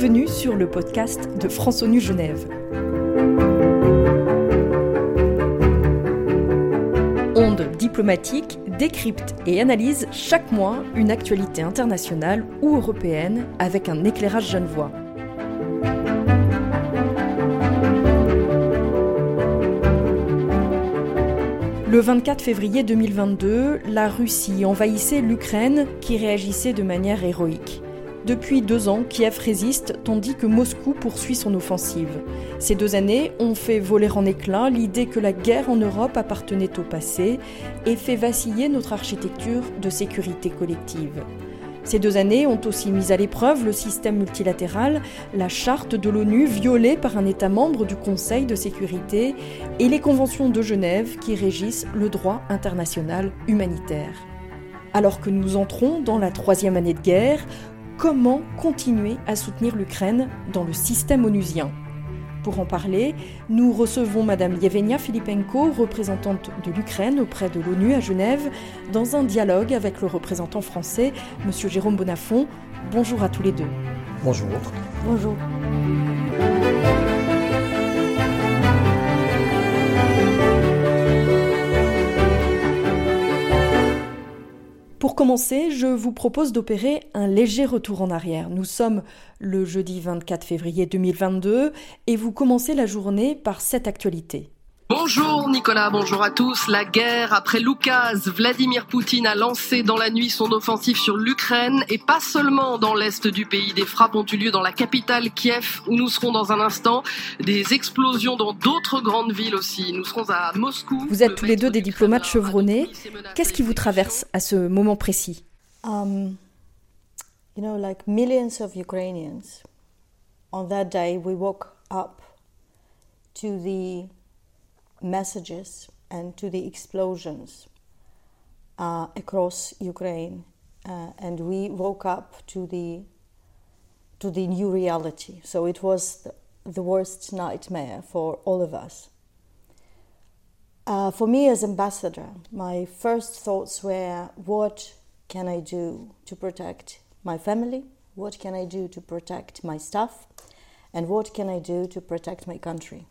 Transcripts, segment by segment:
bienvenue sur le podcast de France ONU Genève. Onde diplomatique décrypte et analyse chaque mois une actualité internationale ou européenne avec un éclairage genevois. Le 24 février 2022, la Russie envahissait l'Ukraine qui réagissait de manière héroïque. Depuis deux ans, Kiev résiste tandis que Moscou poursuit son offensive. Ces deux années ont fait voler en éclats l'idée que la guerre en Europe appartenait au passé et fait vaciller notre architecture de sécurité collective. Ces deux années ont aussi mis à l'épreuve le système multilatéral, la charte de l'ONU violée par un État membre du Conseil de sécurité et les conventions de Genève qui régissent le droit international humanitaire. Alors que nous entrons dans la troisième année de guerre, comment continuer à soutenir l'Ukraine dans le système onusien pour en parler, nous recevons Madame Yevenia Filipenko, représentante de l'Ukraine auprès de l'ONU à Genève, dans un dialogue avec le représentant français, Monsieur Jérôme Bonafont. Bonjour à tous les deux. Bonjour. Bonjour. Pour commencer, je vous propose d'opérer un léger retour en arrière. Nous sommes le jeudi 24 février 2022 et vous commencez la journée par cette actualité. Bonjour Nicolas, bonjour à tous. La guerre après Loukaz, Vladimir Poutine a lancé dans la nuit son offensive sur l'Ukraine et pas seulement dans l'est du pays. Des frappes ont eu lieu dans la capitale Kiev où nous serons dans un instant. Des explosions dans d'autres grandes villes aussi. Nous serons à Moscou. Vous êtes tous les deux des diplomates chevronnés. Qu'est-ce qui vous traverse à ce moment précis? Um, You know, like millions of Ukrainians, on that day we woke up to the messages and to the explosions uh, across Ukraine, uh, and we woke up to the to the new reality. So it was the, worst nightmare for all of us. Uh, for me as ambassador, my first thoughts were, what can I do to protect my family? What can I do to protect my staff? And what can I do to protect my country?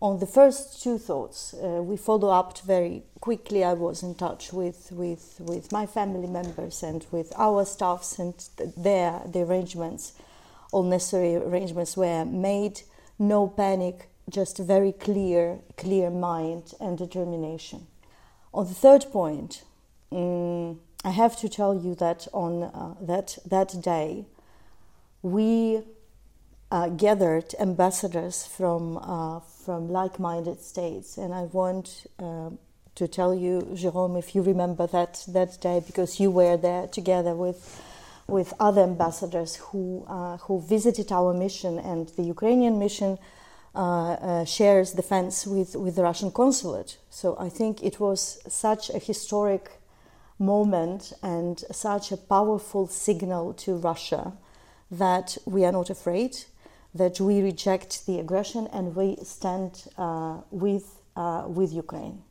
On the first two thoughts, uh, we follow up very quickly. I was in touch with, with, with my family members and with our staffs, and there the arrangements, all necessary arrangements were made. No panic, just a very clear, clear mind and determination. On the third point, um, I have to tell you that on uh, that that day, we uh, gathered ambassadors from from like-minded states, and I want uh, to tell you, Jerome, if you remember that that day, because you were there together with with other ambassadors who uh, who visited our mission, and the Ukrainian mission uh, uh, shares the fence with with the Russian consulate. So I think it was such a historic moment and such a powerful signal to Russia that we are not afraid that we reject the aggression and we stand uh, with, uh, with Ukraine.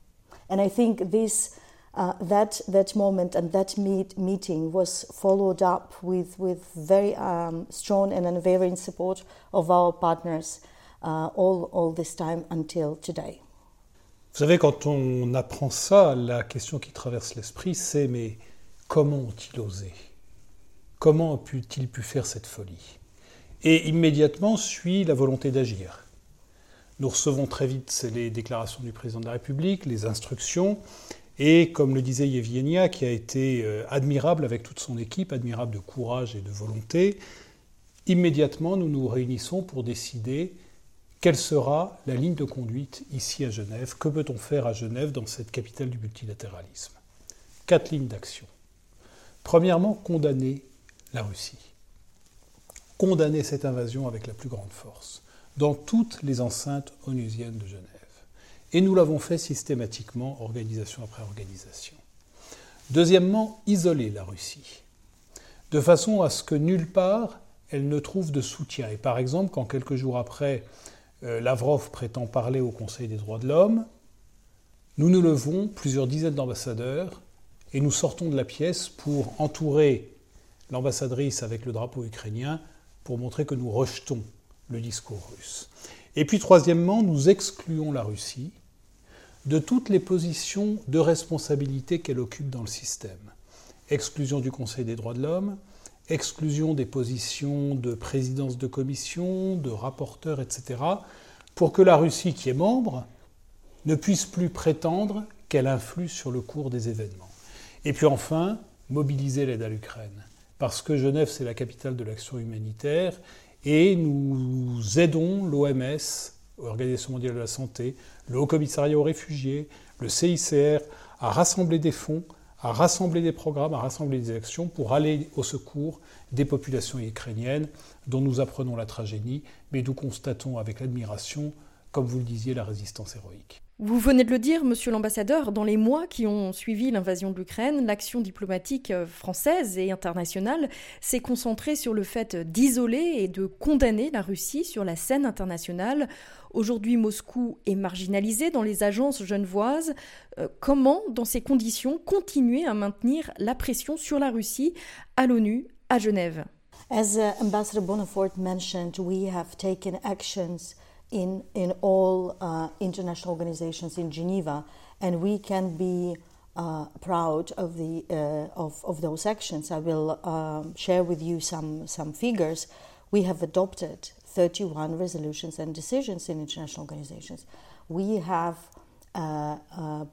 And I think this, uh, that, that moment and that meet, meeting was followed up with, with very um, strong and unwavering support of our partners uh, all, all this time until today. Vous savez, quand on apprend ça, la question qui traverse l'esprit, c'est mais comment ont-ils osé Comment ont-ils pu faire cette folie Et immédiatement suit la volonté d'agir. Nous recevons très vite les déclarations du président de la République, les instructions, et comme le disait Yevgenia, qui a été euh, admirable avec toute son équipe, admirable de courage et de volonté, immédiatement nous nous réunissons pour décider quelle sera la ligne de conduite ici à Genève, que peut-on faire à Genève dans cette capitale du multilatéralisme? Quatre lignes d'action. Premièrement, condamner la Russie condamner cette invasion avec la plus grande force, dans toutes les enceintes onusiennes de Genève. Et nous l'avons fait systématiquement, organisation après organisation. Deuxièmement, isoler la Russie, de façon à ce que nulle part elle ne trouve de soutien. Et par exemple, quand quelques jours après, euh, Lavrov prétend parler au Conseil des droits de l'homme, nous nous levons, plusieurs dizaines d'ambassadeurs, et nous sortons de la pièce pour entourer l'ambassadrice avec le drapeau ukrainien pour montrer que nous rejetons le discours russe. Et puis troisièmement, nous excluons la Russie de toutes les positions de responsabilité qu'elle occupe dans le système. Exclusion du Conseil des droits de l'homme, exclusion des positions de présidence de commission, de rapporteur, etc., pour que la Russie, qui est membre, ne puisse plus prétendre qu'elle influe sur le cours des événements. Et puis enfin, mobiliser l'aide à l'Ukraine. Parce que Genève, c'est la capitale de l'action humanitaire, et nous aidons l'OMS, l'Organisation mondiale de la santé, le Haut Commissariat aux réfugiés, le CICR, à rassembler des fonds, à rassembler des programmes, à rassembler des actions pour aller au secours des populations ukrainiennes dont nous apprenons la tragédie, mais d'où constatons avec admiration, comme vous le disiez, la résistance héroïque. Vous venez de le dire, monsieur l'ambassadeur, dans les mois qui ont suivi l'invasion de l'Ukraine, l'action diplomatique euh, française et internationale s'est concentrée sur le fait d'isoler et de condamner la Russie sur la scène internationale. Aujourd'hui, Moscou est marginalisé dans les agences genevoises. Euh, comment, dans ces conditions, continuer à maintenir la pression sur la Russie à l'ONU, à Genève? As uh, Ambassador Bonafort mentioned, we have taken actions in, in all uh, international organizations in Geneva, and we can be uh, proud of, the, uh, of, of those actions. I will um, share with you some, some figures. We have adopted 31 resolutions and decisions in international organizations. We have uh, uh,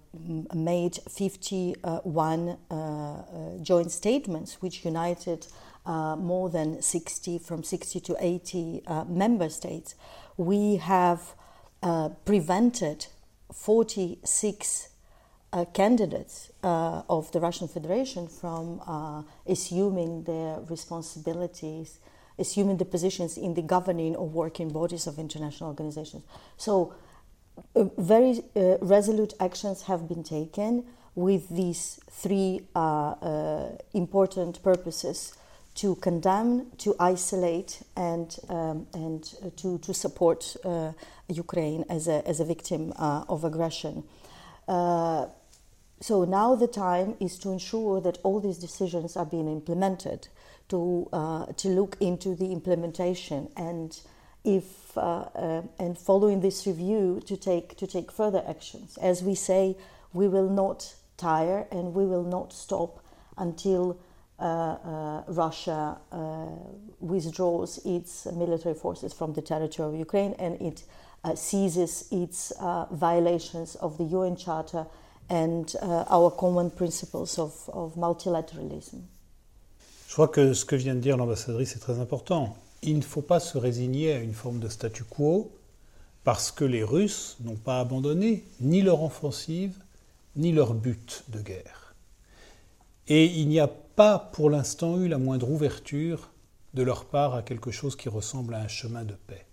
made 51 uh, joint statements which united more than 60 from 60 to 80 member states we have uh, prevented 46 uh, candidates uh, of the Russian Federation from uh, assuming their responsibilities, assuming the positions in the governing or working bodies of international organizations. So, uh, very uh, resolute actions have been taken with these three important purposes to condemn, to isolate, and, um, and uh, to, to support uh, Ukraine as a, as a victim uh, of aggression. Uh, so now the time is to ensure that all these decisions are being implemented, to, uh, to look into the implementation and if uh, and following this review to take to take further actions. As we say, we will not tire and we will not stop until Russia uh, withdraws its military forces from the territory of Ukraine and it ceases its violations of the UN Charter and our common principles of, of multilateralism. Je crois que ce que vient de dire l'ambassadrice est très important. Il ne faut pas se résigner à une forme de statu quo parce que les Russes n'ont pas abandonné ni leur offensive ni leur but de guerre. Et il n'y a pas pour l'instant eu la moindre ouverture de leur part à quelque chose qui ressemble à un chemin de paix.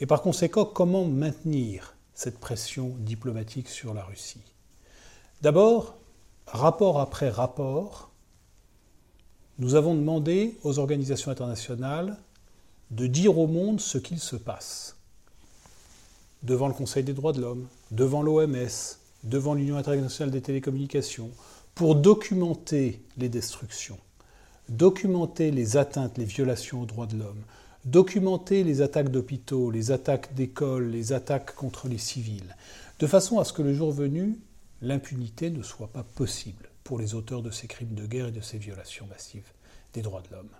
Et par conséquent, comment maintenir cette pression diplomatique sur la Russie? D'abord, rapport après rapport, nous avons demandé aux organisations internationales de dire au monde ce qu'il se passe. Devant le Conseil des droits de l'homme, devant l'OMS, devant l'Union internationale des télécommunications, pour documenter les destructions, documenter les atteintes, les violations aux droits de l'homme, documenter les attaques d'hôpitaux, les attaques d'écoles, les attaques contre les civils, de façon à ce que le jour venu, l'impunité ne soit pas possible pour les auteurs de ces crimes de guerre et de ces violations massives des droits de l'homme.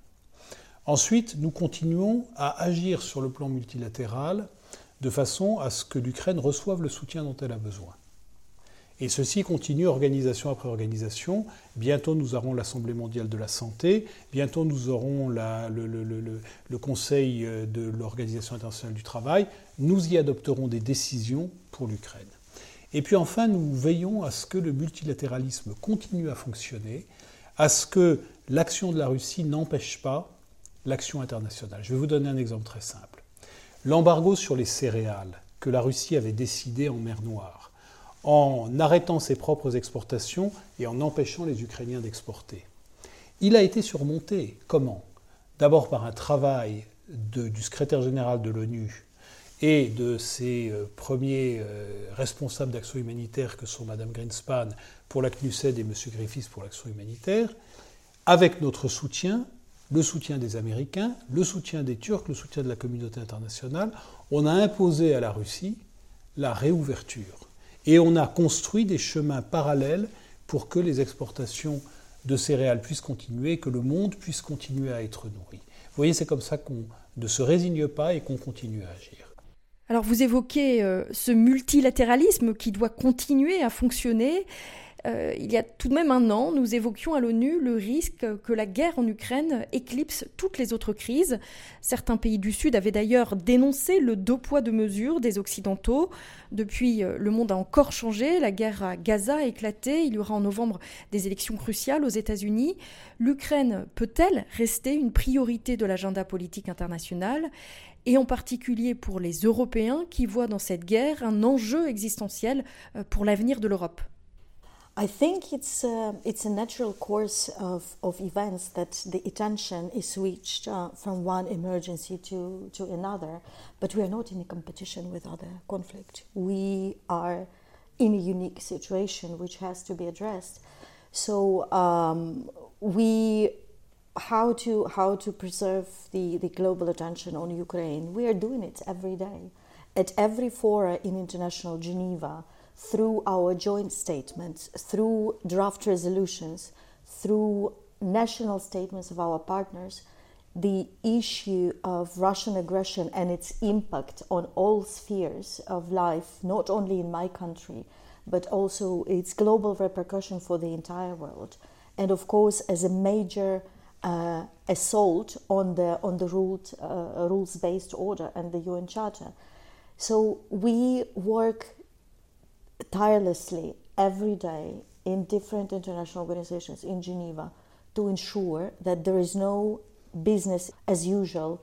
Ensuite, nous continuons à agir sur le plan multilatéral de façon à ce que l'Ukraine reçoive le soutien dont elle a besoin. Et ceci continue organisation après organisation. Bientôt, nous aurons l'Assemblée mondiale de la santé. Bientôt, nous aurons le, Conseil euh, de l'Organisation internationale du travail. Nous y adopterons des décisions pour l'Ukraine. Et puis enfin, nous veillons à ce que le multilatéralisme continue à fonctionner, à ce que l'action de la Russie n'empêche pas l'action internationale. Je vais vous donner un exemple très simple. L'embargo sur les céréales que la Russie avait décidé en mer Noire en arrêtant ses propres exportations et en empêchant les Ukrainiens d'exporter. Il a été surmonté. Comment? D'abord par un travail du secrétaire général de l'ONU et de ses euh, premiers euh, responsables d'action humanitaire que sont Mme Greenspan pour la CNUSED et M. Griffiths pour l'action humanitaire, avec notre soutien le soutien des Américains, le soutien des Turcs, le soutien de la communauté internationale, on a imposé à la Russie la réouverture. Et on a construit des chemins parallèles pour que les exportations de céréales puissent continuer, que le monde puisse continuer à être nourri. Vous voyez, c'est comme ça qu'on ne se résigne pas et qu'on continue à agir. Alors vous évoquez euh, ce multilatéralisme qui doit continuer à fonctionner. Euh, il y a tout de même un an, nous évoquions à l'ONU le risque que la guerre en Ukraine éclipse toutes les autres crises. Certains pays du Sud avaient d'ailleurs dénoncé le deux poids deux mesures des Occidentaux. Depuis, euh, le monde a encore changé. La guerre à Gaza a éclaté. Il y aura en novembre des élections cruciales aux États-Unis. L'Ukraine peut-elle rester une priorité de l'agenda politique international? Et en particulier pour les Européens qui voient dans cette guerre un enjeu existentiel euh, pour l'avenir de l'Europe I think it's uh, it's a natural course of, of events that the attention is switched uh, from one emergency to, to another, but we are not in a competition with other conflict. We are in a unique situation which has to be addressed. So um, we how to how to preserve the, the global attention on Ukraine. We are doing it every day at every fora in international Geneva through our joint statements, through draft resolutions, through national statements of our partners, the issue of Russian aggression and its impact on all spheres of life, not only in my country, but also its global repercussion for the entire world. And of course, as a major uh, assault on the, on the ruled, uh, rules based order and the UN Charter. So we work tirelessly every day in different international organizations in Geneva to ensure that there is no business as usual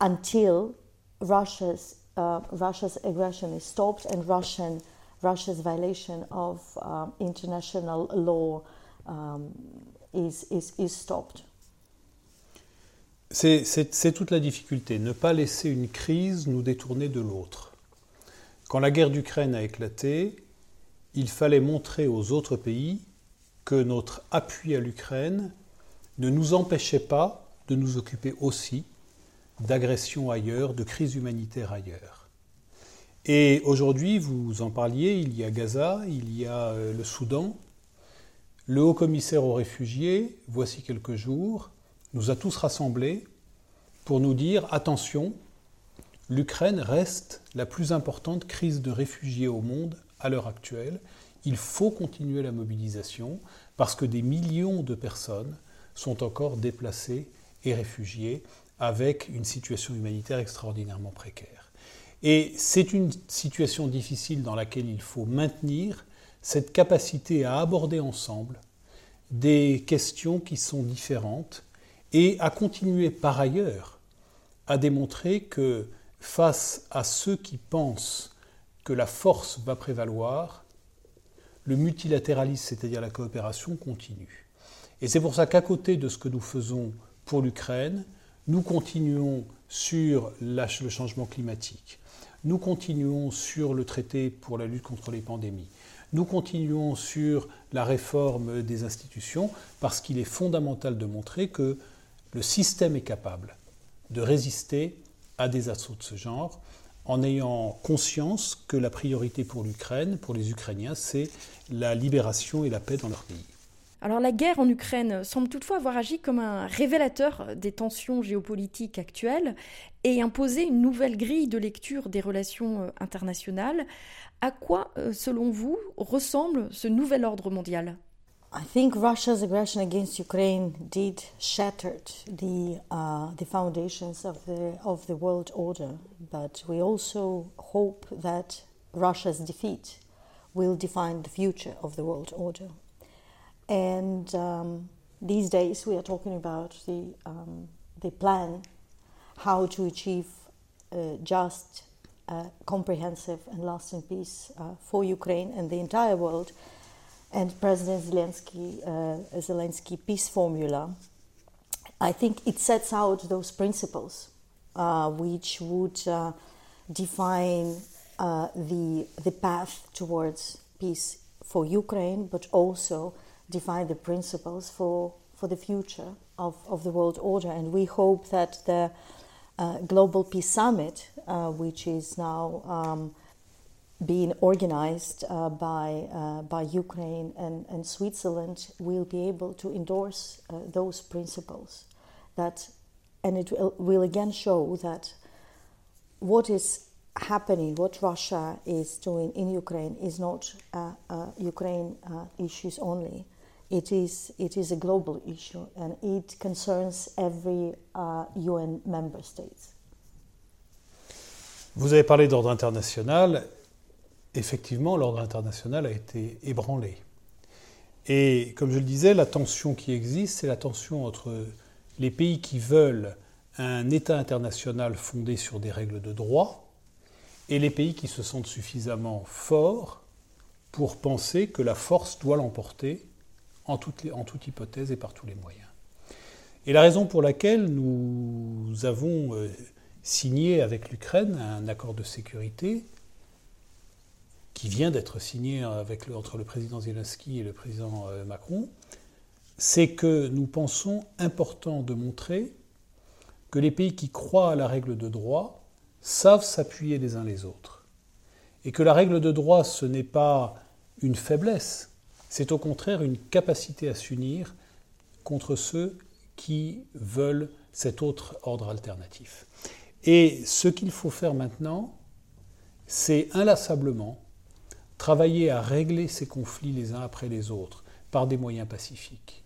until Russia's uh, Russia's aggression is stopped and Russian Russia's violation of um, international law um, is, is, is stopped. C'est toute la difficulté, ne pas laisser une crise nous détourner de l'autre. Quand la guerre d'Ukraine a éclaté, il fallait montrer aux autres pays que notre appui à l'Ukraine ne nous empêchait pas de nous occuper aussi d'agressions ailleurs, de crises humanitaires ailleurs. Et aujourd'hui, vous en parliez, il y a Gaza, il y a euh, le Soudan. Le haut commissaire aux réfugiés, voici quelques jours, nous a tous rassemblés pour nous dire attention, l'Ukraine reste la plus importante crise de réfugiés au monde à l'heure actuelle. Il faut continuer la mobilisation parce que des millions de personnes sont encore déplacées et réfugiées avec une situation humanitaire extraordinairement précaire. Et c'est une situation difficile dans laquelle il faut maintenir cette capacité à aborder ensemble des questions qui sont différentes et à continuer par ailleurs à démontrer que face à ceux qui pensent que la force va prévaloir, le multilatéralisme, c'est-à-dire la coopération, continue. Et c'est pour ça qu'à côté de ce que nous faisons pour l'Ukraine, nous continuons sur le changement climatique, nous continuons sur le traité pour la lutte contre les pandémies, nous continuons sur la réforme des institutions, parce qu'il est fondamental de montrer que le système est capable de résister à des assauts de ce genre en ayant conscience que la priorité pour l'Ukraine, pour les Ukrainiens, c'est la libération et la paix dans leur pays. Alors la guerre en Ukraine semble toutefois avoir agi comme un révélateur des tensions géopolitiques actuelles et imposé une nouvelle grille de lecture des relations euh, internationales. À quoi, euh, selon vous, ressemble ce nouvel ordre mondial? I think Russia's aggression against Ukraine did shattered the uh, the foundations of the of the world order, but we also hope that Russia's defeat will define the future of the world order. And um, these days we are talking about the um, the plan how to achieve uh, just, uh, comprehensive, and lasting peace uh, for Ukraine and the entire world and President Zelensky, uh, Zelensky peace formula, I think it sets out those principles uh, which would uh, define uh, the the path towards peace for Ukraine, but also define the principles for for the future of, of the world order. And we hope that the uh, Global Peace Summit, uh, which is now um, being organized uh, by, uh, by Ukraine and, and Switzerland, will be able to endorse uh, those principles. That, and it will, will again show that what is happening, what Russia is doing in Ukraine, is not uh, uh, Ukraine uh, issues only. It is, it is a global issue and it concerns every UN member state. Vous avez parlé d'ordre international. Effectivement, l'ordre international a été ébranlé. Et comme je le disais, la tension qui existe, c'est la tension entre les pays qui veulent un État international fondé sur des règles de droit, et les pays qui se sentent suffisamment forts pour penser que la force doit l'emporter en toute, hypothèse et par tous les moyens. Et la raison pour laquelle nous avons euh, signé avec l'Ukraine un accord de sécurité qui vient d'être signé avec entre le président Zelensky et le président euh, Macron, c'est que nous pensons important de montrer que les pays qui croient à la règle de droit savent s'appuyer les uns les autres. Et que la règle de droit, ce n'est pas une faiblesse, c'est au contraire une capacité à s'unir contre ceux qui veulent cet autre ordre alternatif. Et ce qu'il faut faire maintenant, c'est inlassablement travailler à régler ces conflits les uns après les autres par des moyens pacifiques.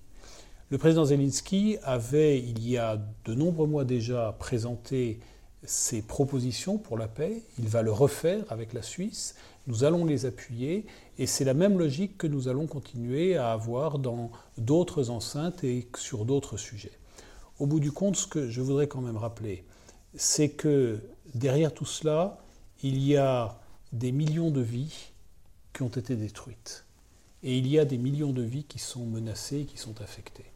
Le président Zelensky avait, il y a de nombreux mois déjà, présenté ses propositions pour la paix. Il va le refaire avec la Suisse. Nous allons les appuyer et c'est la même logique que nous allons continuer à avoir dans d'autres enceintes et sur d'autres sujets. Au bout du compte, ce que je voudrais quand même rappeler, c'est que derrière tout cela, il y a des millions de vies ont été détruites. Et il y a des millions de vies qui sont menacées, qui sont affectées.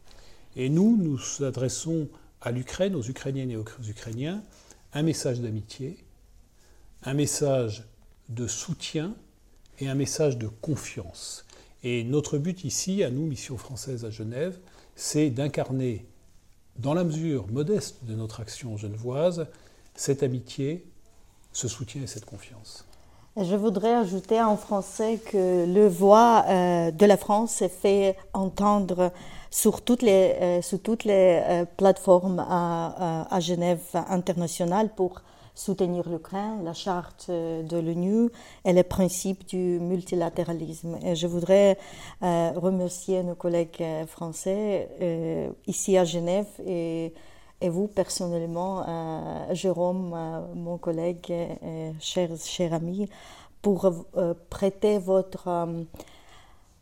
Et nous, nous adressons à l'Ukraine, aux Ukrainiennes et aux Ukrainiens, un message d'amitié, un message de soutien et un message de confiance. Et notre but ici, à nous, Mission française à Genève, c'est d'incarner, dans la mesure modeste de notre action genevoise, cette amitié, ce soutien et cette confiance. Je voudrais ajouter en français que le voix euh, de la France est fait entendre sur toutes les, euh, sur toutes les euh, plateformes à, à, Genève internationale pour soutenir l'Ukraine, la charte de l'ONU et les principes du multilatéralisme. Et je voudrais remercier nos collègues français ici à Genève et, et vous personnellement, Jérôme, mon collègue, cher, cher ami, pour prêter votre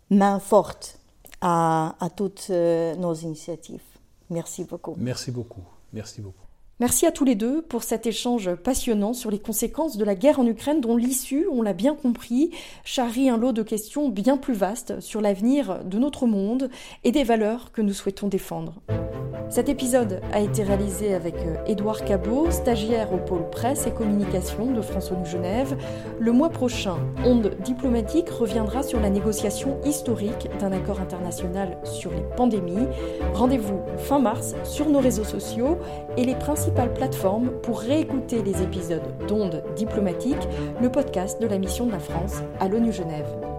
main forte à, toutes euh, nos initiatives. Merci beaucoup. Merci beaucoup. Merci beaucoup. Merci à tous les deux pour cet échange passionnant sur les conséquences de la guerre en Ukraine dont l'issue, on l'a bien compris, charrie un lot de questions bien plus vastes sur l'avenir de notre monde et des valeurs que nous souhaitons défendre. Cet épisode a été réalisé avec Édouard Cabot, stagiaire au pôle presse et communication de France ONU Genève. Le mois prochain, Onde diplomatique reviendra sur la négociation historique d'un accord international sur les pandémies. Rendez-vous fin mars sur nos réseaux sociaux et les principales plateformes pour réécouter les épisodes d'Onde diplomatique, le podcast de la mission de la France à l'ONU Genève.